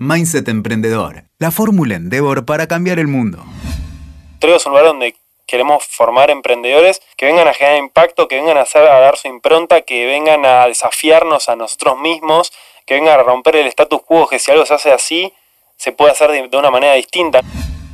Mindset Emprendedor, la fórmula Endeavor para cambiar el mundo. Trego es un lugar donde queremos formar emprendedores que vengan a generar impacto, que vengan a, hacer, a dar su impronta, que vengan a desafiarnos a nosotros mismos, que vengan a romper el status quo, que si algo se hace así, se puede hacer de una manera distinta.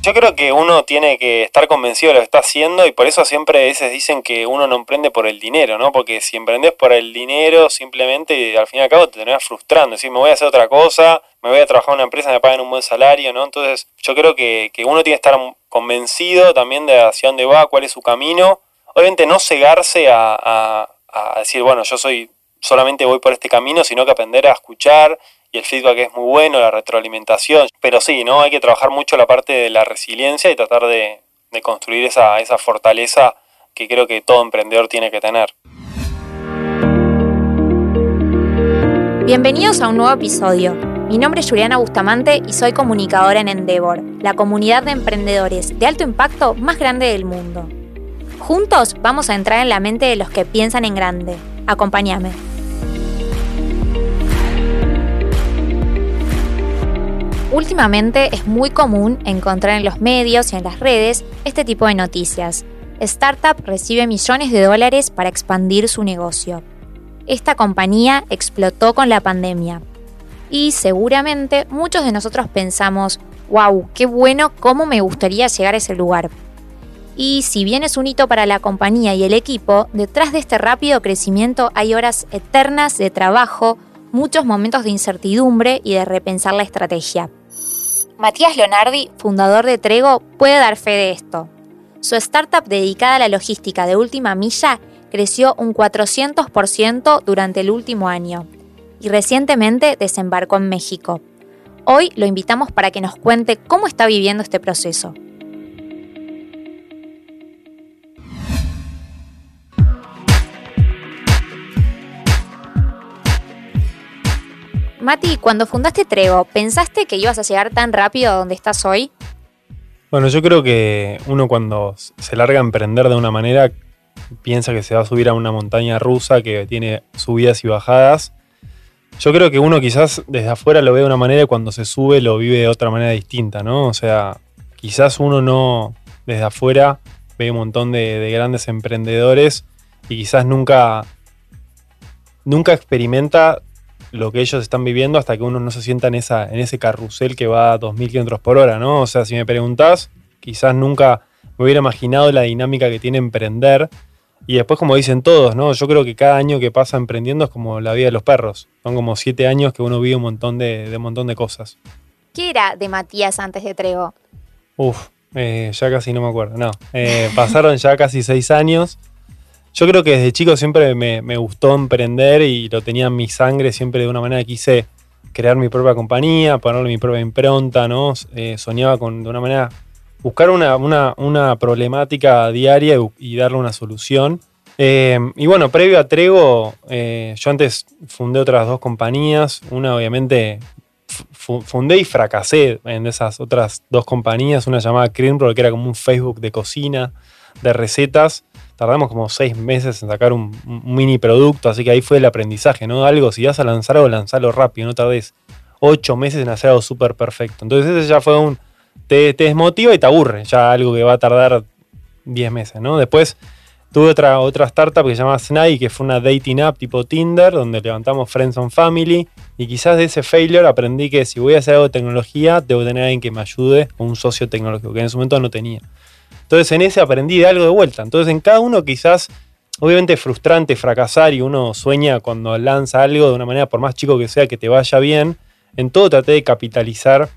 Yo creo que uno tiene que estar convencido de lo que está haciendo y por eso siempre a veces dicen que uno no emprende por el dinero, ¿no? Porque si emprendes por el dinero, simplemente al fin y al cabo te terminas frustrando. Decir, me voy a hacer otra cosa, me voy a trabajar en una empresa, me pagan un buen salario, ¿no? Entonces yo creo que, que uno tiene que estar convencido también de hacia dónde va, cuál es su camino. Obviamente no cegarse a, a, a decir, bueno, yo soy solamente voy por este camino, sino que aprender a escuchar y el feedback es muy bueno, la retroalimentación. Pero sí, ¿no? Hay que trabajar mucho la parte de la resiliencia y tratar de, de construir esa, esa fortaleza que creo que todo emprendedor tiene que tener. Bienvenidos a un nuevo episodio. Mi nombre es Juliana Bustamante y soy comunicadora en Endeavor, la comunidad de emprendedores de alto impacto más grande del mundo. Juntos vamos a entrar en la mente de los que piensan en grande. Acompáñame. Últimamente es muy común encontrar en los medios y en las redes este tipo de noticias. Startup recibe millones de dólares para expandir su negocio. Esta compañía explotó con la pandemia. Y seguramente muchos de nosotros pensamos, wow, qué bueno, cómo me gustaría llegar a ese lugar. Y si bien es un hito para la compañía y el equipo, detrás de este rápido crecimiento hay horas eternas de trabajo, muchos momentos de incertidumbre y de repensar la estrategia. Matías Leonardi, fundador de Trego, puede dar fe de esto. Su startup dedicada a la logística de última milla creció un 400% durante el último año y recientemente desembarcó en México. Hoy lo invitamos para que nos cuente cómo está viviendo este proceso. Mati, cuando fundaste Trego, ¿pensaste que ibas a llegar tan rápido a donde estás hoy? Bueno, yo creo que uno cuando se larga a emprender de una manera piensa que se va a subir a una montaña rusa que tiene subidas y bajadas. Yo creo que uno quizás desde afuera lo ve de una manera y cuando se sube lo vive de otra manera distinta, ¿no? O sea, quizás uno no desde afuera ve un montón de, de grandes emprendedores y quizás nunca, nunca experimenta lo que ellos están viviendo hasta que uno no se sienta en, esa, en ese carrusel que va a 2.000 km por hora, ¿no? O sea, si me preguntás, quizás nunca me hubiera imaginado la dinámica que tiene emprender. Y después, como dicen todos, ¿no? Yo creo que cada año que pasa emprendiendo es como la vida de los perros. Son como siete años que uno vive un montón de, de un montón de cosas. ¿Qué era de Matías antes de Trego? Uf, eh, ya casi no me acuerdo. No, eh, pasaron ya casi seis años. Yo creo que desde chico siempre me, gustó emprender y lo tenía en mi sangre, siempre de una manera quise crear mi propia compañía, ponerle mi propia impronta, ¿no? Eh, soñaba con, de una manera, buscar una, una, una problemática diaria y, darle una solución. Eh, y bueno, previo a Trego, eh, yo antes fundé otras dos compañías, una obviamente fundé y fracasé en esas otras dos compañías, una llamada Creampro, que era como un Facebook de cocina, de recetas, tardamos como seis meses en sacar un, mini producto, así que ahí fue el aprendizaje, ¿no? Algo, si vas a lanzar algo, lanzarlo rápido, no tardes ocho meses en hacer algo súper perfecto. Entonces ese ya fue un, te, te, desmotiva y te aburre, ya algo que va a tardar diez meses, ¿no? Después tuve otra, otra startup que se llama Snai, que fue una dating app tipo Tinder, donde levantamos Friends on Family, y quizás de ese failure aprendí que si voy a hacer algo de tecnología, debo tener alguien que me ayude, un socio tecnológico, que en ese momento no tenía. Entonces en ese aprendí de algo de vuelta. Entonces en cada uno quizás, obviamente es frustrante fracasar y uno sueña cuando lanza algo de una manera, por más chico que sea, que te vaya bien. En todo traté de capitalizar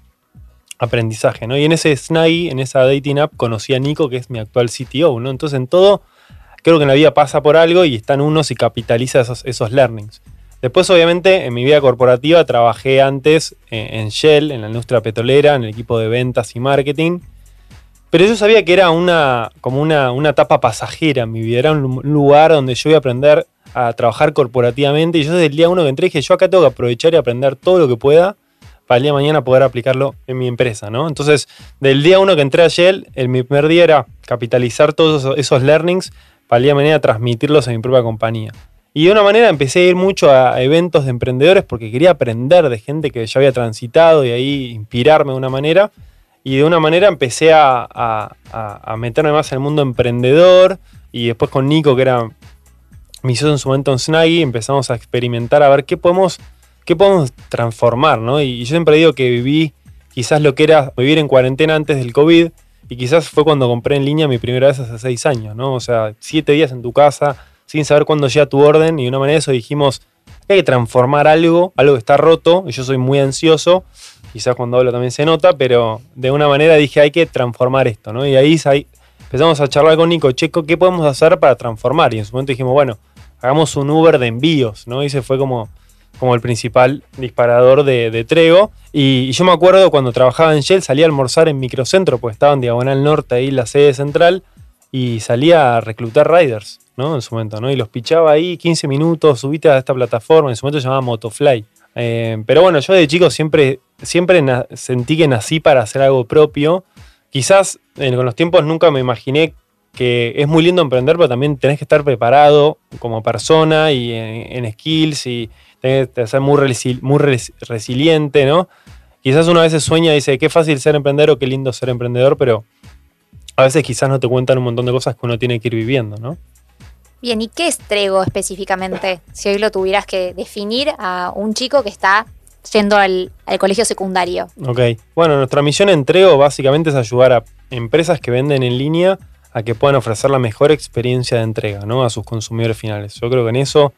aprendizaje. Y en ese Snaggy, en esa dating app, conocí a Nico, que es mi actual CTO, ¿no? Entonces en todo, creo que en la vida pasa por algo y están unos y capitaliza esos, esos learnings. Después, obviamente, en mi vida corporativa trabajé antes en Shell, en la industria petrolera, en el equipo de ventas y marketing. Pero yo sabía que era una, como una, una etapa pasajera en mi vida, era un lugar donde yo iba a aprender a trabajar corporativamente y yo desde el día uno que entré dije, yo acá tengo que aprovechar y aprender todo lo que pueda para el día de mañana poder aplicarlo en mi empresa, ¿no? Entonces, del día uno que entré a Shell, el, mi primer día era capitalizar todos esos, esos learnings para el día de mañana transmitirlos en mi propia compañía. Y de una manera empecé a ir mucho a eventos de emprendedores porque quería aprender de gente que ya había transitado y ahí inspirarme de una manera. Y de una manera empecé a, meterme más en el mundo emprendedor. Y después con Nico, que era mi socio en su momento en Snaggy, empezamos a experimentar a ver qué podemos, qué podemos transformar. ¿no? Y, yo siempre digo que viví quizás lo que era vivir en cuarentena antes del COVID. Y quizás fue cuando compré en línea mi primera vez hace seis años, ¿no? O sea, siete días en tu casa, sin saber cuándo llega tu orden. Y de una manera eso dijimos, hay que transformar algo, algo que está roto. Y yo soy muy ansioso quizás cuando hablo también se nota, pero de una manera dije hay que transformar esto, ¿no? Y ahí, empezamos a charlar con Nico, Checo, ¿qué podemos hacer para transformar? Y en su momento dijimos, bueno, hagamos un Uber de envíos, ¿no? Y ese fue como, como el principal disparador de, Trego. Y, yo me acuerdo cuando trabajaba en Shell, salía a almorzar en Microcentro, pues estaba en Diagonal Norte, ahí la sede central, y salía a reclutar riders, ¿no? En su momento, ¿no? Y los pichaba ahí 15 minutos, subiste a esta plataforma, en su momento se llamaba Motofly. Eh, pero bueno, yo de chico siempre, siempre sentí que nací para hacer algo propio. Quizás con los tiempos nunca me imaginé que es muy lindo emprender, pero también tenés que estar preparado como persona y en, skills y tenés que ser muy, resiliente, ¿no? Quizás uno a veces sueña y dice, qué fácil ser emprendedor qué lindo ser emprendedor, pero a veces quizás no te cuentan un montón de cosas que uno tiene que ir viviendo, ¿no? Bien, ¿y qué es Trego específicamente? Si hoy lo tuvieras que definir a un chico que está yendo al, colegio secundario. Ok, bueno, nuestra misión en Trego básicamente es ayudar a empresas que venden en línea a que puedan ofrecer la mejor experiencia de entrega ¿no? a sus consumidores finales. Yo creo que en eso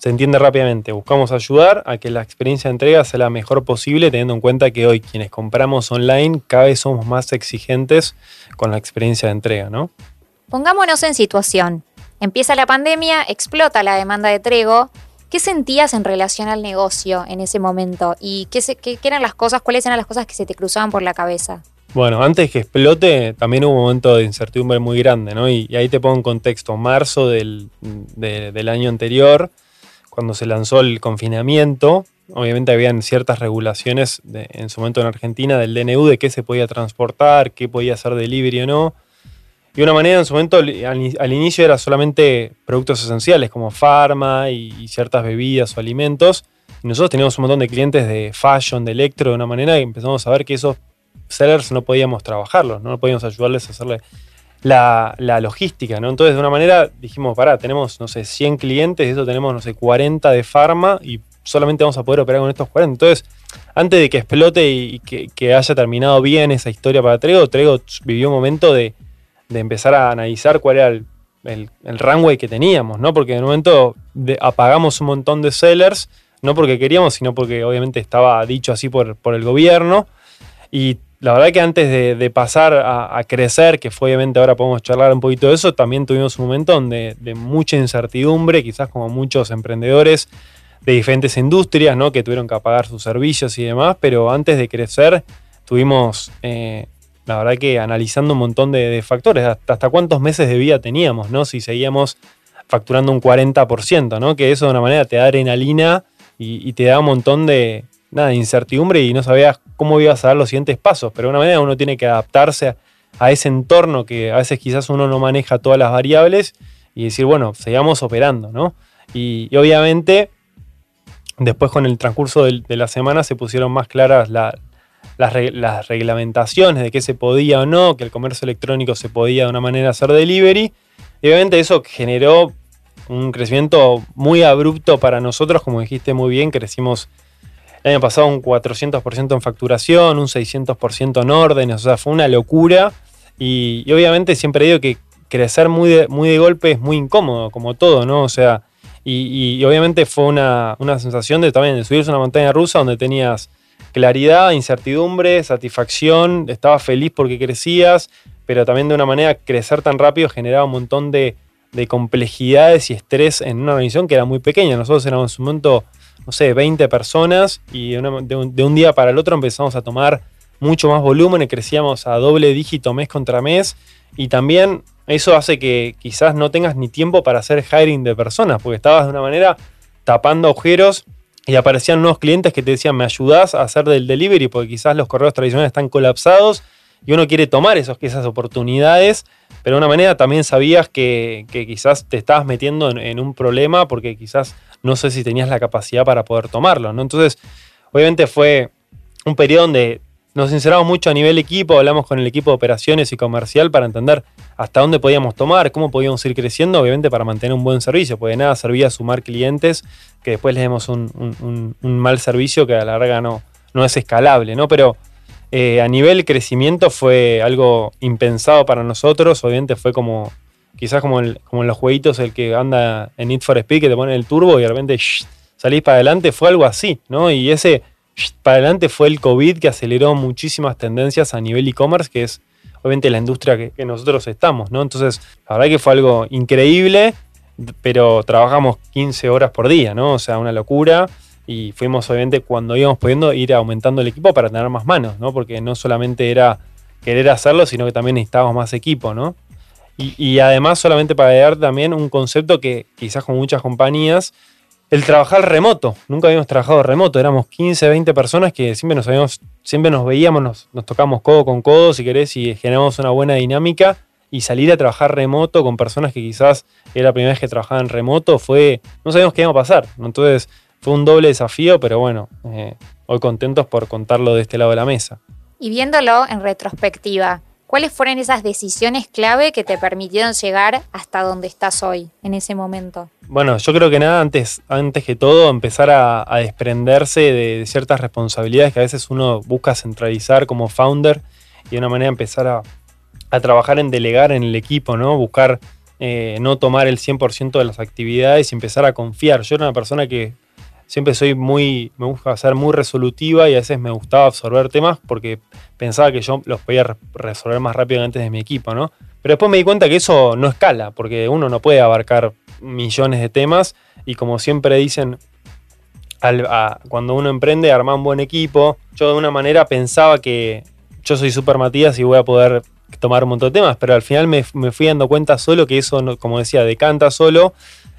se entiende rápidamente. Buscamos ayudar a que la experiencia de entrega sea la mejor posible, teniendo en cuenta que hoy quienes compramos online cada vez somos más exigentes con la experiencia de entrega, ¿no? Pongámonos en situación. Empieza la pandemia, explota la demanda de Trego. ¿Qué sentías en relación al negocio en ese momento? ¿Y qué, eran las cosas, cuáles eran las cosas que se te cruzaban por la cabeza? Bueno, antes que explote, también hubo un momento de incertidumbre muy grande, ¿no? Y, ahí te pongo en contexto, marzo del, año anterior, cuando se lanzó el confinamiento, obviamente habían ciertas regulaciones en su momento en Argentina del DNU de qué se podía transportar, qué podía hacer delivery o no. Y una manera en su momento, al, inicio era solamente productos esenciales como farma y, ciertas bebidas o alimentos. Y nosotros teníamos un montón de clientes de fashion, de electro, de una manera y empezamos a ver que esos sellers no podíamos trabajarlos, no podíamos ayudarles a hacerle la, logística, ¿no? Entonces, de una manera dijimos, pará, tenemos, no sé, 100 clientes, y eso tenemos, no sé, 40 de farma y solamente vamos a poder operar con estos 40. Entonces, antes de que explote y, que, haya terminado bien esa historia para Trego, Trego vivió un momento de de empezar a analizar cuál era el, el, runway que teníamos, ¿no? Porque en un momento apagamos un montón de sellers, no porque queríamos, sino porque obviamente estaba dicho así por, por el gobierno. Y la verdad que antes de, pasar a, crecer, que fue obviamente ahora podemos charlar un poquito de eso, también tuvimos un momento donde, de mucha incertidumbre, quizás como muchos emprendedores de diferentes industrias, ¿no? Que tuvieron que apagar sus servicios y demás, pero antes de crecer tuvimos eh, la verdad que analizando un montón de, factores, hasta, cuántos meses de vida teníamos, ¿no? Si seguíamos facturando un 40%, ¿no? Que eso de una manera te da adrenalina y, te da un montón de, nada, incertidumbre y no sabías cómo ibas a dar los siguientes pasos, pero de una manera uno tiene que adaptarse a, ese entorno que a veces quizás uno no maneja todas las variables y decir, bueno, sigamos operando, ¿no? Y, obviamente, después con el transcurso de, la semana se pusieron más claras la, las, reglamentaciones de qué se podía o no, que el comercio electrónico se podía de una manera hacer delivery. Y obviamente eso generó un crecimiento muy abrupto para nosotros, como dijiste muy bien, crecimos el año pasado un 400% en facturación, un 600% en órdenes, o sea, fue una locura. Y, obviamente siempre digo que crecer muy de, muy de golpe es muy incómodo, como todo, ¿no? O sea, y, obviamente fue una, una, sensación de también de subirse a una montaña rusa donde tenías claridad, incertidumbre, satisfacción, estabas feliz porque crecías, pero también de una manera crecer tan rápido generaba un montón de, complejidades y estrés en una organización que era muy pequeña. Nosotros éramos en un momento, no sé, 20 personas y de, un, día para el otro empezamos a tomar mucho más volumen y crecíamos a doble dígito mes contra mes y también eso hace que quizás no tengas ni tiempo para hacer hiring de personas porque estabas de una manera tapando agujeros y aparecían nuevos clientes que te decían, me ayudás a hacer del delivery porque quizás los correos tradicionales están colapsados y uno quiere tomar esas oportunidades, pero de una manera también sabías que, quizás te estabas metiendo en, un problema porque quizás no sé si tenías la capacidad para poder tomarlo, ¿no? Entonces, obviamente fue un periodo donde nos sinceramos mucho a nivel equipo, hablamos con el equipo de operaciones y comercial para entender hasta dónde podíamos tomar, cómo podíamos ir creciendo, obviamente para mantener un buen servicio, porque nada servía sumar clientes que después les demos un, mal servicio que a la larga no, no es escalable, ¿no? Pero eh, a nivel crecimiento fue algo impensado para nosotros, obviamente fue como, quizás como, en los jueguitos el que anda en Need for Speed que te pone el turbo y de repente salís para adelante, fue algo así, ¿no? Y ese para adelante fue el COVID que aceleró muchísimas tendencias a nivel e-commerce, que es obviamente la industria que, nosotros estamos, ¿no? Entonces, la verdad que fue algo increíble, pero trabajamos 15 horas por día, ¿no? O sea, una locura. Y fuimos, obviamente, cuando íbamos pudiendo ir aumentando el equipo para tener más manos, ¿no? Porque no solamente era querer hacerlo, sino que también necesitábamos más equipo, ¿no? Y, además, solamente para dar también un concepto que quizás con muchas compañías el trabajar remoto. Nunca habíamos trabajado remoto, éramos 15, 20 personas que siempre nos, habíamos, siempre nos veíamos, nos, nos tocamos codo con codo, si querés, y generamos una buena dinámica. Y salir a trabajar remoto con personas que quizás era la primera vez que trabajaban remoto fue. No sabíamos qué iba a pasar. Entonces fue un doble desafío, pero bueno, eh, hoy contentos por contarlo de este lado de la mesa. Y viéndolo en retrospectiva, ¿Cuáles fueron esas decisiones clave que te permitieron llegar hasta donde estás hoy, en ese momento? Bueno, yo creo que nada, antes, antes que todo, empezar a, desprenderse de, ciertas responsabilidades que a veces uno busca centralizar como founder y de una manera empezar a, trabajar en delegar en el equipo, ¿no? Buscar eh, no tomar el 100% de las actividades y empezar a confiar. Yo era una persona que siempre soy muy, me gusta ser muy resolutiva y a veces me gustaba absorber temas porque pensaba que yo los podía resolver más rápido antes de mi equipo, ¿no? Pero después me di cuenta que eso no escala, porque uno no puede abarcar millones de temas y como siempre dicen, cuando uno emprende, arma un buen equipo. Yo de una manera pensaba que yo soy super Matías y voy a poder tomar un montón de temas, pero al final me, me fui dando cuenta solo que eso, como decía, decanta solo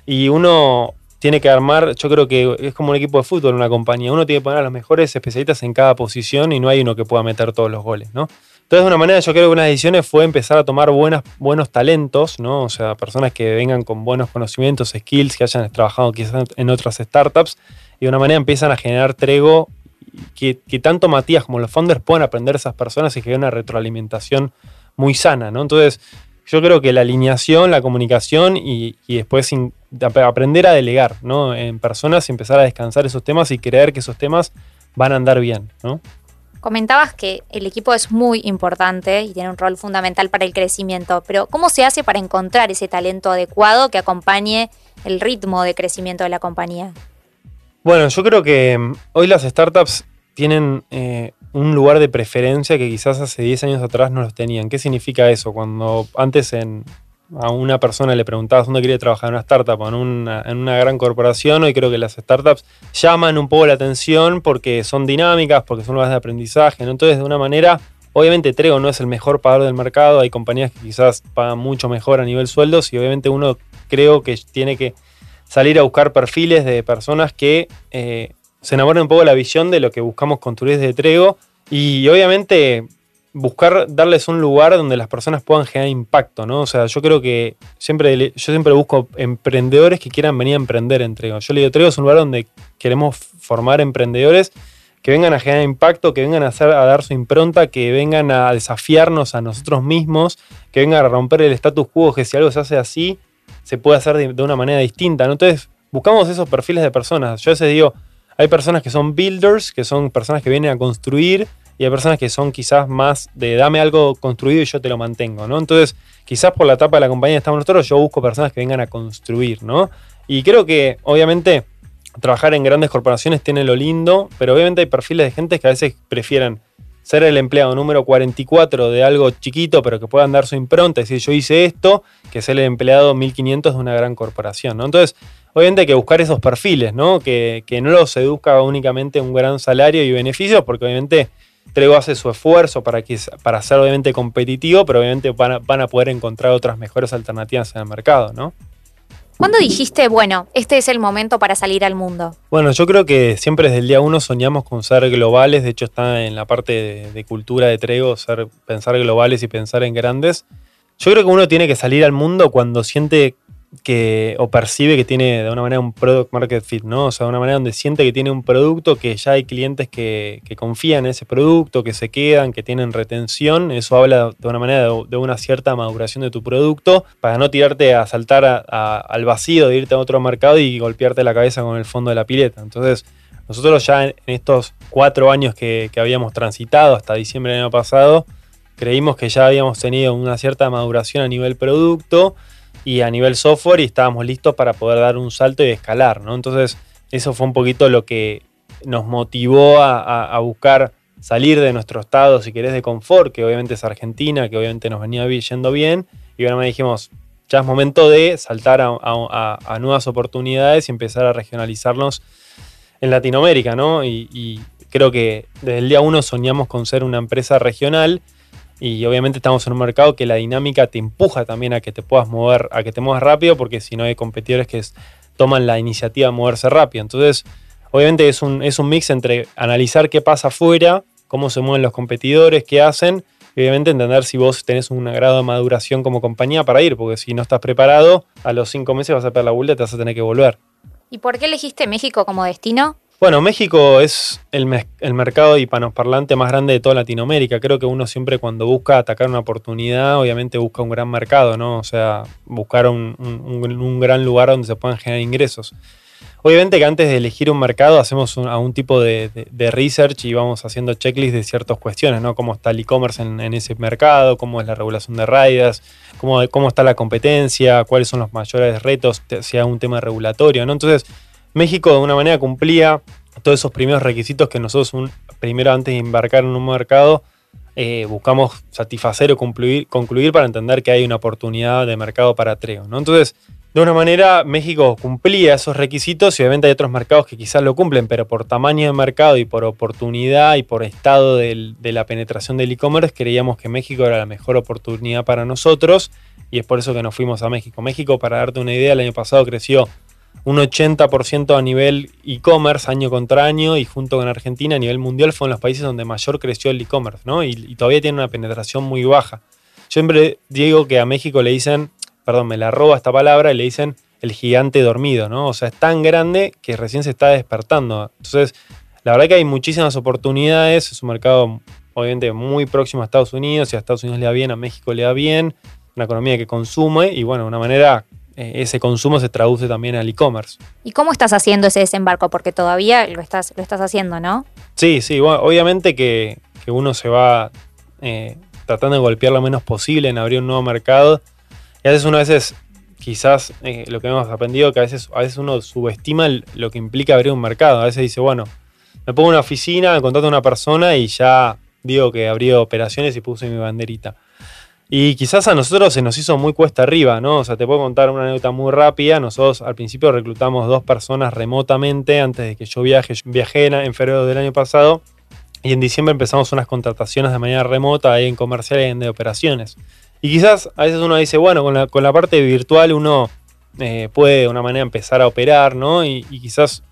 y uno tiene que armar, yo creo que es como un equipo de fútbol, una compañía. Uno tiene que poner a los mejores especialistas en cada posición y no hay uno que pueda meter todos los goles, ¿no? Entonces, de una manera, yo creo que una de las decisiones fue empezar a tomar buenas, buenos talentos, ¿no? O sea, personas que vengan con buenos conocimientos, skills, que hayan trabajado quizás en otras startups, y de una manera empiezan a generar trego, que, tanto Matías como los founders puedan aprender esas personas y haya una retroalimentación muy sana, ¿no? Entonces, yo creo que la alineación, la comunicación y después aprender a delegar ¿no? en personas y empezar a descansar esos temas y creer que esos temas van a andar bien. ¿no? Comentabas que el equipo es muy importante y tiene un rol fundamental para el crecimiento, pero ¿cómo se hace para encontrar ese talento adecuado que acompañe el ritmo de crecimiento de la compañía? Bueno, yo creo que mm, hoy las startups tienen eh, un lugar de preferencia que quizás hace 10 años atrás no los tenían. ¿Qué significa eso? Cuando antes en, a una persona le preguntabas dónde quería trabajar en una startup o en una, en una gran corporación, hoy creo que las startups llaman un poco la atención porque son dinámicas, porque son lugares de aprendizaje. Entonces, de una manera, obviamente Trego no es el mejor pagador del mercado, hay compañías que quizás pagan mucho mejor a nivel sueldos y obviamente uno creo que tiene que salir a buscar perfiles de personas que eh, se enamoren un poco de la visión de lo que buscamos construir desde Trego y obviamente buscar darles un lugar donde las personas puedan generar impacto, ¿no? O sea, yo creo que siempre, yo siempre busco emprendedores que quieran venir a emprender en Trego. Yo le digo, Trego es un lugar donde queremos formar emprendedores que vengan a generar impacto, que vengan a, dar su impronta, que vengan a desafiarnos a nosotros mismos, que vengan a romper el status quo, que si algo se hace así, se puede hacer de, una manera distinta. Entonces, buscamos esos perfiles de personas. Yo a veces digo, hay personas que son builders, que son personas que vienen a construir, y hay personas que son quizás más de dame algo construido y yo te lo mantengo, ¿no? Entonces, quizás por la etapa de la compañía estamos nosotros, yo busco personas que vengan a construir, ¿no? Y creo que, obviamente, trabajar en grandes corporaciones tiene lo lindo, pero obviamente hay perfiles de gente que a veces prefieren ser el empleado número 44 de algo chiquito, pero que puedan dar su impronta y decir yo hice esto, que ser el empleado 1500 de una gran corporación, ¿no? Entonces, obviamente hay que buscar esos perfiles, ¿no? Que, que no los seduzca únicamente un gran salario y beneficios, porque obviamente Trego hace su esfuerzo para, que, para ser obviamente competitivo, pero obviamente van a, poder encontrar otras mejores alternativas en el mercado, ¿no? ¿Cuándo dijiste, bueno, este es el momento para salir al mundo? Bueno, yo creo que siempre desde el día uno soñamos con ser globales, de hecho está en la parte de, cultura de Trego, ser, pensar globales y pensar en grandes. Yo creo que uno tiene que salir al mundo cuando siente que o percibe que tiene de una manera un product market fit, ¿no? O sea, de una manera donde siente que tiene un producto, que ya hay clientes que, confían en ese producto, que se quedan, que tienen retención. Eso habla de una manera de, una cierta maduración de tu producto para no tirarte a saltar al vacío, de irte a otro mercado y golpearte la cabeza con el fondo de la pileta. Entonces, nosotros ya en, estos cuatro años que, que habíamos transitado hasta diciembre del año pasado, creímos que ya habíamos tenido una cierta maduración a nivel producto y a nivel software y estábamos listos para poder dar un salto y escalar, ¿no? Entonces, eso fue un poquito lo que nos motivó a, buscar salir de nuestro estado, si querés, de confort, que obviamente es Argentina, que obviamente nos venía yendo bien, y bueno, me dijimos, ya es momento de saltar a, nuevas oportunidades y empezar a regionalizarnos en Latinoamérica, ¿no? Y, y creo que desde el día uno soñamos con ser una empresa regional y obviamente estamos en un mercado que la dinámica te empuja también a que te puedas mover, a que te muevas rápido, porque si no hay competidores que toman la iniciativa de moverse rápido. Entonces, obviamente es un, es un mix entre analizar qué pasa afuera, cómo se mueven los competidores, qué hacen, y obviamente entender si vos tenés un grado de maduración como compañía para ir, porque si no estás preparado, a los cinco meses vas a perder la vuelta y te vas a tener que volver. ¿Y por qué elegiste México como destino? Bueno, México es el, mercado hispanoparlante más grande de toda Latinoamérica. Creo que uno siempre cuando busca atacar una oportunidad, obviamente busca un gran mercado, ¿no? O sea, buscar un, gran lugar donde se puedan generar ingresos. Obviamente que antes de elegir un mercado hacemos un, algún tipo de, research y vamos haciendo checklists de ciertas cuestiones, ¿no? Cómo está el e-commerce en, ese mercado, cómo es la regulación de raidas, cómo, cómo está la competencia, cuáles son los mayores retos, hay un tema regulatorio, ¿no? Entonces, México de una manera cumplía todos esos primeros requisitos que nosotros primero antes de embarcar en un mercado eh, buscamos satisfacer o concluir, concluir, para entender que hay una oportunidad de mercado para Treo. ¿no? Entonces, de una manera, México cumplía esos requisitos y obviamente hay otros mercados que quizás lo cumplen, pero por tamaño de mercado y por oportunidad y por estado de la penetración del e-commerce, creíamos que México era la mejor oportunidad para nosotros y es por eso que nos fuimos a México. México, para darte una idea, el año pasado creció un 80% a nivel e-commerce año contra año y junto con Argentina a nivel mundial fue en los países donde mayor creció el e-commerce, ¿no? Y, todavía tiene una penetración muy baja. Yo siempre digo que a México le dicen, perdón, me la roba esta palabra, y le dicen el gigante dormido, ¿no? O sea, es tan grande que recién se está despertando. Entonces, la verdad que hay muchísimas oportunidades, es un mercado obviamente muy próximo a Estados Unidos, y a Estados Unidos le da bien, a México le da bien, una economía que consume y bueno, una manera ese consumo se traduce también al e-commerce. ¿Y cómo estás haciendo ese desembarco? Porque todavía lo estás, lo estás haciendo, ¿no? Sí, sí, obviamente que, uno se va eh, tratando de golpear lo menos posible en abrir un nuevo mercado. Y a veces uno a veces, quizás eh, lo que hemos aprendido, que a veces, a veces uno subestima lo que implica abrir un mercado. A veces dice, bueno, me pongo en una oficina, me contrato a una persona y ya digo que abrí operaciones y puse mi banderita. Y quizás a nosotros se nos hizo muy cuesta arriba, ¿no? O sea, te puedo contar una anécdota muy rápida. Nosotros al principio reclutamos dos personas remotamente antes de que yo viaje. Yo viajé en febrero del año pasado y en diciembre empezamos unas contrataciones de manera remota ahí en comercial y en de operaciones. Y quizás a veces uno dice, bueno, con la, con la parte virtual uno eh, puede de una manera empezar a operar, ¿no? Y, y quizás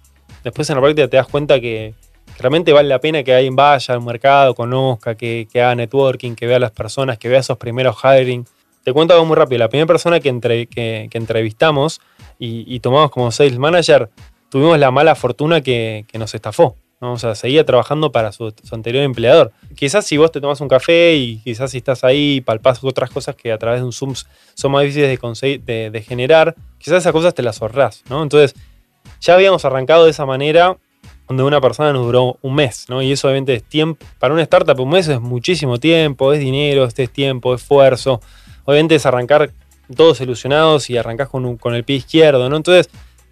después en la práctica te das cuenta que realmente vale la pena que alguien vaya al mercado, conozca, que, haga networking, que vea a las personas, que vea esos primeros hiring. Te cuento algo muy rápido. La primera persona que, entre, que, entrevistamos y, tomamos como sales manager, tuvimos la mala fortuna que, nos estafó. O sea, seguía trabajando para su, anterior empleador. Quizás si vos te tomas un café y quizás si estás ahí palpás otras cosas que a través de un Zoom son más difíciles de, generar, quizás esas cosas te las ahorrás. Entonces, ya habíamos arrancado de esa manera donde una persona nos duró un mes, ¿no? Y eso obviamente es tiempo, para una startup un mes es muchísimo tiempo, es dinero, este es tiempo, esfuerzo. Obviamente es arrancar todos ilusionados y arrancás con, el pie izquierdo, ¿no? Entonces,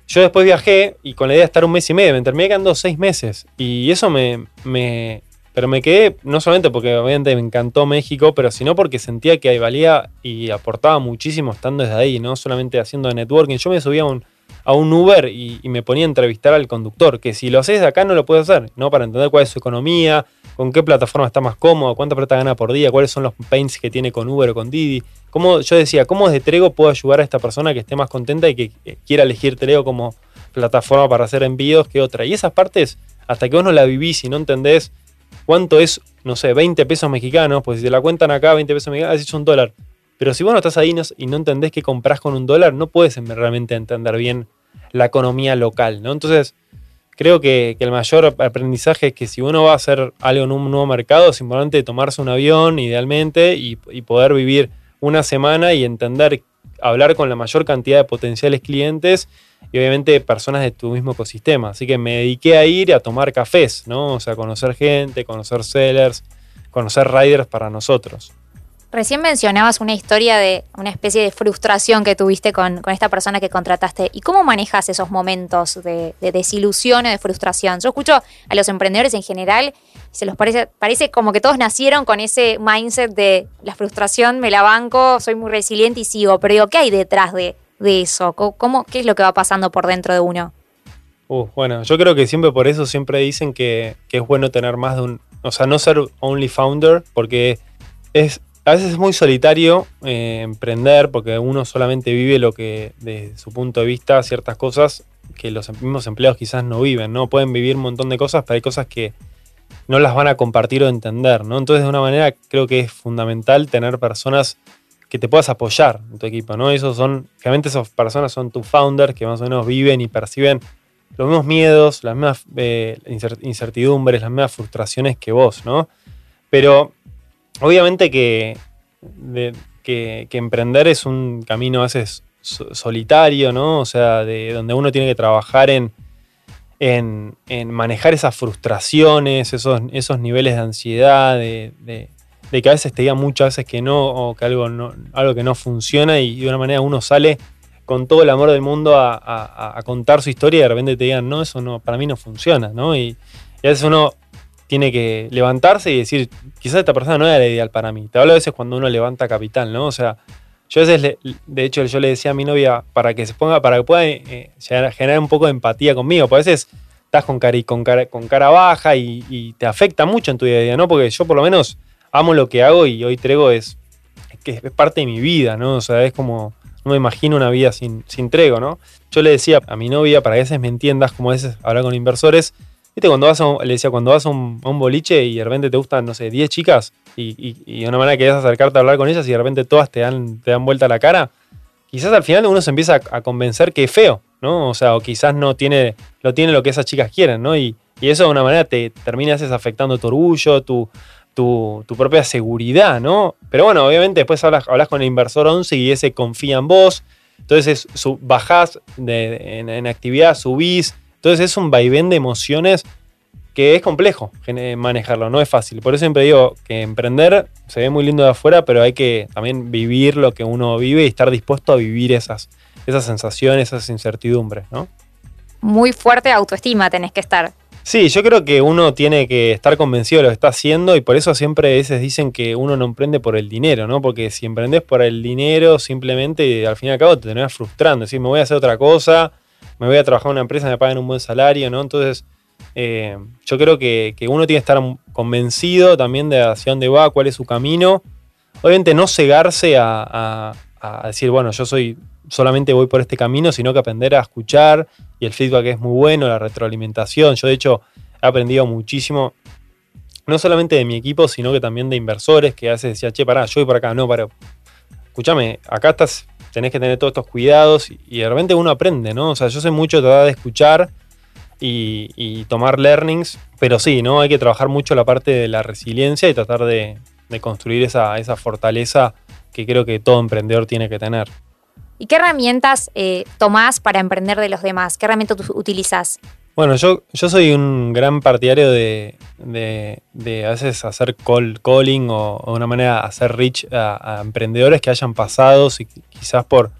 yo después viajé y con la idea de estar un mes y medio, me terminé quedando seis meses. Y eso me, me, pero me quedé, no solamente porque obviamente me encantó México, pero sino porque sentía que valía y aportaba muchísimo estando desde ahí, no solamente haciendo networking. Yo me subía un, a un Uber y, me ponía a entrevistar al conductor, que si lo haces acá no lo puedes hacer, ¿no? Para entender cuál es su economía, con qué plataforma está más cómodo, cuánta plata gana por día, cuáles son los pains que tiene con Uber o con Didi. Cómo, yo decía, ¿cómo desde Trego puedo ayudar a esta persona que esté más contenta y que quiera elegir Trego como plataforma para hacer envíos que otra? Y esas partes, hasta que vos no la vivís y no entendés cuánto es, no sé, 20 pesos mexicanos, pues si te la cuentan acá, 20 pesos mexicanos, es un dólar. Pero si vos no estás ahí y no entendés qué compras con un dólar, no puedes realmente entender bien la economía local, ¿no? Entonces, creo que, el mayor aprendizaje es que si uno va a hacer algo en un nuevo mercado, es importante tomarse un avión, idealmente, y, poder vivir una semana y entender, hablar con la mayor cantidad de potenciales clientes y obviamente personas de tu mismo ecosistema. Así que me dediqué a ir a tomar cafés, ¿no? O sea, conocer gente, conocer sellers, conocer riders para nosotros. Recién mencionabas una historia de una especie de frustración que tuviste con, esta persona que contrataste. ¿Y cómo manejas esos momentos de, desilusión o de frustración? Yo escucho a los emprendedores en general se los parece, parece como que todos nacieron con ese mindset de la frustración, me la banco, soy muy resiliente y sigo. Pero digo, ¿qué hay detrás de, eso? ¿Cómo, ¿Qué es lo que va pasando por dentro de uno? Uh, bueno, yo creo que siempre por eso siempre dicen que, que es bueno tener más de un... O sea, no ser only founder porque es a veces es muy solitario eh, emprender porque uno solamente vive lo que, desde su punto de vista, ciertas cosas que los mismos empleados quizás no viven, ¿no? Pueden vivir un montón de cosas, pero hay cosas que no las van a compartir o entender, ¿no? Entonces, de una manera, creo que es fundamental tener personas que te puedas apoyar en tu equipo, ¿no? Esos son, realmente esas personas son tus founders que más o menos viven y perciben los mismos miedos, las mismas eh, incertidumbres, las mismas frustraciones que vos, ¿no? Pero obviamente que, emprender es un camino a veces solitario, ¿no? O sea, de donde uno tiene que trabajar en, manejar esas frustraciones, esos, niveles de ansiedad, de, que a veces te digan muchas veces que no, o que algo que no funciona, y de una manera uno sale con todo el amor del mundo a, contar su historia y de repente te digan, no, eso no, para mí no funciona, ¿no? Y, y a veces uno tiene que levantarse y decir, quizás esta persona no era la ideal para mí. Te hablo a veces cuando uno levanta capital, ¿no? O sea, yo a veces, de hecho, yo le decía a mi novia para que se ponga, para que pueda eh, generar un poco de empatía conmigo, porque a veces estás con cara, con cara, con cara baja y, te afecta mucho en tu día a día, ¿no? Porque yo por lo menos amo lo que hago y hoy Trego es, que es parte de mi vida, ¿no? O sea, es como, no me imagino una vida sin, sin Trego, ¿no? Yo le decía a mi novia, para que a veces me entiendas, como a veces hablar con inversores, Viste, cuando vas a un, le decía, cuando vas a un, boliche y de repente te gustan, no sé, 10 chicas y, y, de una manera que vas a acercarte a hablar con ellas y de repente todas te dan, te dan vuelta la cara, quizás al final uno se empieza a, convencer que es feo, ¿no? O sea, o quizás no tiene, no tiene lo que esas chicas quieren, ¿no? Y, eso de una manera te termina afectando tu orgullo, tu, tu, propia seguridad, ¿no? Pero bueno, obviamente después hablas, hablas con el inversor 11 y ese confía en vos. Entonces bajás de, en, actividad, subís, entonces es un vaivén de emociones que es complejo manejarlo, no es fácil. Por eso siempre digo que emprender se ve muy lindo de afuera, pero hay que también vivir lo que uno vive y estar dispuesto a vivir esas, esas sensaciones, esas incertidumbres, ¿no? Muy fuerte autoestima tenés que estar. Sí, yo creo que uno tiene que estar convencido de lo que está haciendo y por eso siempre a veces dicen que uno no emprende por el dinero, ¿no? Porque si emprendes por el dinero, simplemente al fin y al cabo te terminas frustrando. Decir, me voy a hacer otra cosa, me voy a trabajar en una empresa, me pagan un buen salario, ¿no? Entonces, eh, yo creo que, uno tiene que estar convencido también de hacia dónde va, cuál es su camino. Obviamente no cegarse a, decir, bueno, yo soy solamente voy por este camino, sino que aprender a escuchar y el feedback es muy bueno, la retroalimentación. Yo de hecho he aprendido muchísimo, no solamente de mi equipo, sino que también de inversores que a veces decían, che, pará, yo voy por acá, no, para, escúchame, acá estás tenés que tener todos estos cuidados y, de repente uno aprende, ¿no? O sea, yo sé mucho tratar de escuchar y, tomar learnings, pero sí, ¿no? Hay que trabajar mucho la parte de la resiliencia y tratar de, construir esa, esa, fortaleza que creo que todo emprendedor tiene que tener. ¿Y qué herramientas eh, tomás para emprender de los demás? ¿Qué herramientas utilizas? Bueno, yo, yo soy un gran partidario de, de, a veces hacer call, calling o, de una manera hacer reach a, emprendedores que hayan pasado quizás por,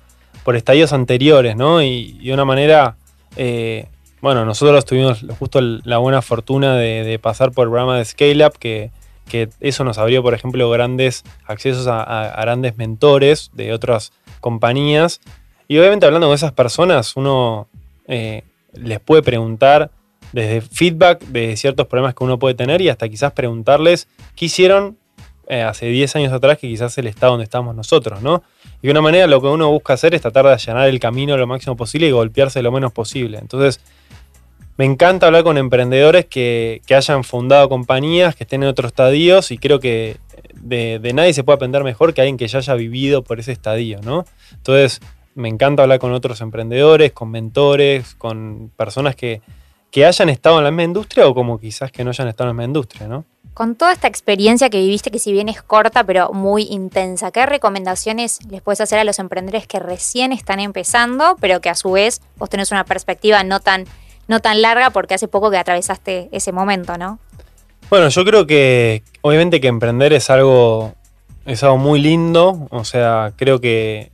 por estadios anteriores, ¿no? Y, de una manera, eh, bueno, nosotros tuvimos justo la buena fortuna de, pasar por el programa de Scale Up, que, que, eso nos abrió, por ejemplo, grandes accesos a, a grandes mentores de otras compañías. Y obviamente hablando con esas personas, uno eh, les puede preguntar desde feedback de ciertos problemas que uno puede tener y hasta quizás preguntarles qué hicieron eh, hace 10 años atrás que quizás el estado donde estamos nosotros, ¿no? Y de una manera lo que uno busca hacer es tratar de allanar el camino lo máximo posible y golpearse lo menos posible. Entonces, me encanta hablar con emprendedores que, hayan fundado compañías, que estén en otros estadios y creo que de, nadie se puede aprender mejor que alguien que ya haya vivido por ese estadio, ¿no? Entonces, me encanta hablar con otros emprendedores, con mentores, con personas que, que hayan estado en la misma industria o como quizás que no hayan estado en la misma industria, ¿no? Con toda esta experiencia que viviste, que si bien es corta, pero muy intensa, ¿qué recomendaciones les puedes hacer a los emprendedores que recién están empezando, pero que a su vez vos tenés una perspectiva no tan, no tan larga porque hace poco que atravesaste ese momento, ¿no? Bueno, yo creo que obviamente que emprender es algo, es algo muy lindo, o sea, creo que,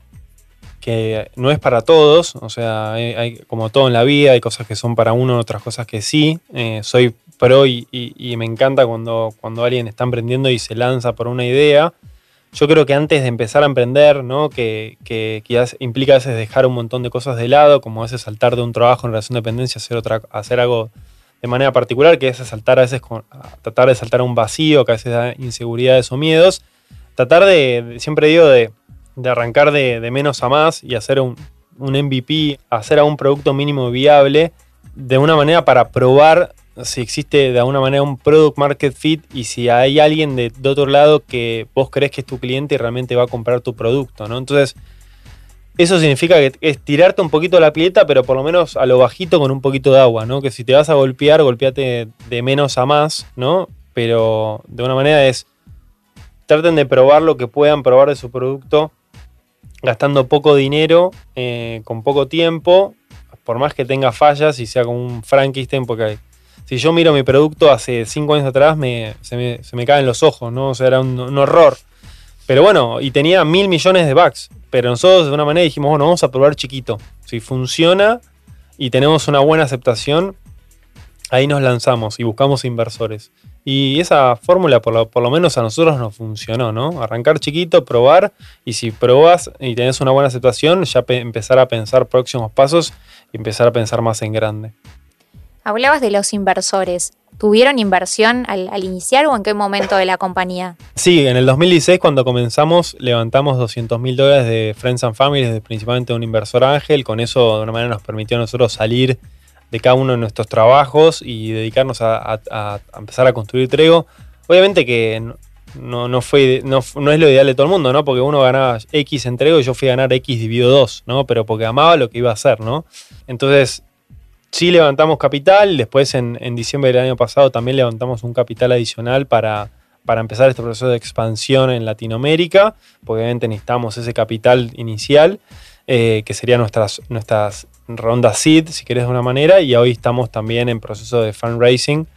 que no es para todos, o sea, hay, como todo en la vida, hay cosas que son para uno, otras cosas que sí. Eh, soy pero y, me encanta cuando, cuando alguien está emprendiendo y se lanza por una idea. Yo creo que antes de empezar a emprender, ¿no? que, que, implica a veces dejar un montón de cosas de lado, como a veces saltar de un trabajo en relación de dependencia, hacer, otra, hacer algo de manera particular, que es saltar a veces con, tratar de saltar a un vacío, que a veces da inseguridades o miedos. Tratar de, siempre digo, de, de arrancar de, de, menos a más y hacer un, un MVP, hacer a un producto mínimo viable de una manera para probar si existe de alguna manera un product market fit y si hay alguien de, otro lado que vos crees que es tu cliente y realmente va a comprar tu producto, ¿no? Entonces, eso significa que es tirarte un poquito la pileta, pero por lo menos a lo bajito con un poquito de agua, ¿no? Que si te vas a golpear, golpeate de menos a más, ¿no? Pero de una manera es, traten de probar lo que puedan probar de su producto, gastando poco dinero, eh, con poco tiempo, por más que tenga fallas y sea como un Frankenstein, porque hay si yo miro mi producto hace cinco años atrás, se, me, caen los ojos, ¿no? O sea, era un, horror. Pero bueno, y tenía mil millones de bugs. Pero nosotros de una manera dijimos, bueno, vamos a probar chiquito. Si funciona y tenemos una buena aceptación, ahí nos lanzamos y buscamos inversores. Y esa fórmula, por lo, por lo, menos a nosotros nos funcionó, ¿no? Arrancar chiquito, probar, y si probas y tenés una buena aceptación, ya empezar a pensar próximos pasos y empezar a pensar más en grande. Hablabas de los inversores. ¿Tuvieron inversión al, iniciar o en qué momento de la compañía? Sí, en el 2016 cuando comenzamos levantamos 200 mil dólares de Friends and principalmente de un inversor ángel. Con eso de una manera nos permitió a nosotros salir de cada uno de nuestros trabajos y dedicarnos a, empezar a construir Trego. Obviamente que no, fue, no, no, es lo ideal de todo el mundo, ¿no? Porque uno ganaba X en Trego y yo fui a ganar X dividido 2, ¿no? Pero porque amaba lo que iba a hacer, ¿no? Entonces Sí levantamos capital, después en, diciembre del año pasado también levantamos un capital adicional para, para empezar este proceso de expansión en Latinoamérica, porque obviamente necesitamos ese capital inicial, eh, que sería nuestras, nuestras rondas seed, si querés de una manera, y hoy estamos también en proceso de fundraising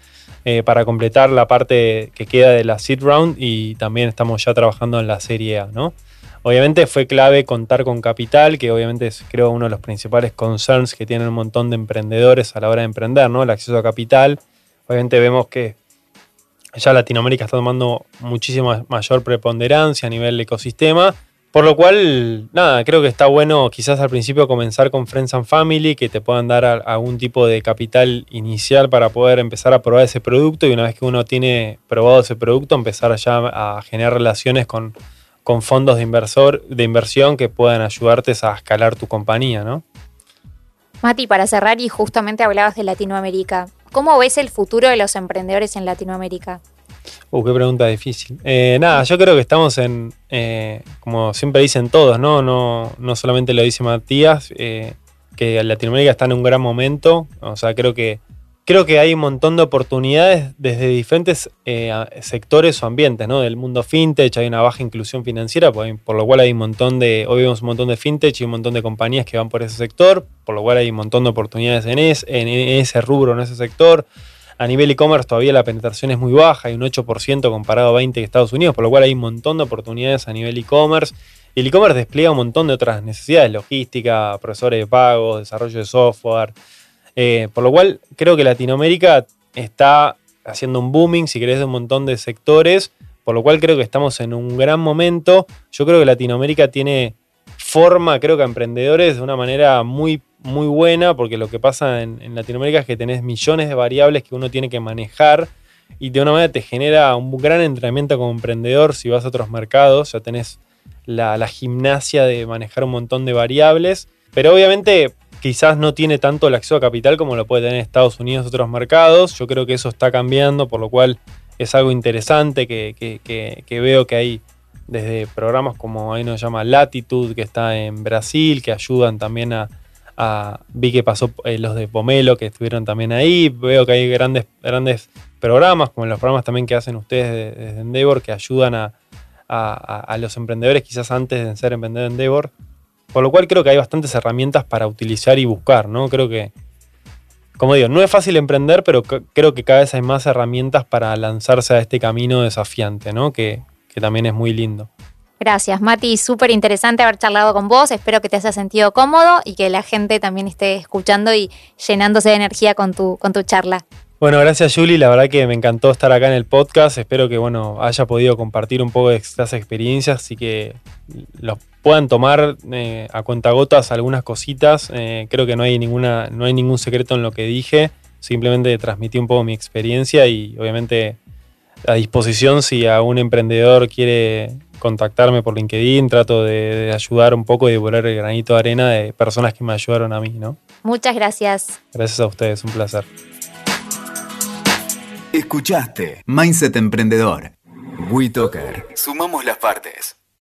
eh, para completar la parte que queda de la seed round y también estamos ya trabajando en la serie A, ¿no? Obviamente fue clave contar con capital, que obviamente es creo uno de los principales concerns que tienen un montón de emprendedores a la hora de emprender, ¿no? El acceso a capital. Obviamente vemos que ya Latinoamérica está tomando muchísima mayor preponderancia a nivel ecosistema. Por lo cual, nada, creo que está bueno quizás al principio comenzar con Friends and Family, que te puedan dar algún tipo de capital inicial para poder empezar a probar ese producto y una vez que uno tiene probado ese producto, empezar ya a generar relaciones con, con fondos de, inversor, de inversión que puedan ayudarte a escalar tu compañía, ¿no? Mati, para cerrar, y justamente hablabas de Latinoamérica, ¿cómo ves el futuro de los emprendedores en Latinoamérica? Uh, qué pregunta difícil. Eh, nada, yo creo que estamos en, eh, como siempre dicen todos, ¿no? No, no solamente lo dice Matías, eh, que Latinoamérica está en un gran momento. O sea, creo que creo que hay un montón de oportunidades desde diferentes eh, sectores o ambientes, ¿no? Del mundo fintech, hay una baja inclusión financiera, por, lo cual hay un montón de, hoy vemos un montón de fintech y un montón de compañías que van por ese sector, por lo cual hay un montón de oportunidades en, en ese rubro, en ese sector. A nivel e-commerce todavía la penetración es muy baja, hay un 8% comparado a 20 de Estados Unidos, por lo cual hay un montón de oportunidades a nivel e-commerce. Y el e-commerce despliega un montón de otras necesidades, logística, profesores de pagos, desarrollo de software, eh, por lo cual creo que Latinoamérica está haciendo un booming, si querés, de un montón de sectores, por lo cual creo que estamos en un gran momento. Yo creo que Latinoamérica tiene forma, creo que a emprendedores de una manera muy, muy buena, porque lo que pasa en, Latinoamérica es que tenés millones de variables que uno tiene que manejar y de una manera te genera un gran entrenamiento como emprendedor si vas a otros mercados, ya tenés la, gimnasia de manejar un montón de variables, pero obviamente quizás no tiene tanto el acceso a capital como lo puede tener Estados Unidos otros mercados. Yo creo que eso está cambiando, por lo cual es algo interesante que veo que hay desde programas como ahí nos llama Latitude, que está en Brasil, que ayudan también a, vi que pasó eh, los de Pomelo, que estuvieron también ahí. Veo que hay grandes, grandes programas, como los programas también que hacen ustedes desde Endeavor, que ayudan a, a, a, los emprendedores quizás antes de ser emprendedor Endeavor. Por lo cual creo que hay bastantes herramientas para utilizar y buscar, ¿no? Creo que, como digo, no es fácil emprender, pero creo que cada vez hay más herramientas para lanzarse a este camino desafiante, ¿no? Que, que también es muy lindo. Gracias, Mati. Súper interesante haber charlado con vos. Espero que te haya sentido cómodo y que la gente también esté escuchando y llenándose de energía con tu, con tu charla. Bueno, gracias Julie, la verdad que me encantó estar acá en el podcast, espero que bueno, haya podido compartir un poco de estas experiencias y que los puedan tomar eh, a cuentagotas algunas cositas, eh, creo que no hay, ninguna, no hay ningún secreto en lo que dije, simplemente transmití un poco mi experiencia y obviamente a disposición si a un emprendedor quiere contactarme por LinkedIn, trato de, de, ayudar un poco y devolver el granito de arena de personas que me ayudaron a mí, ¿no? Muchas gracias. Gracias a ustedes, un placer. Escuchaste Mindset Emprendedor. WeToker. Sumamos las partes.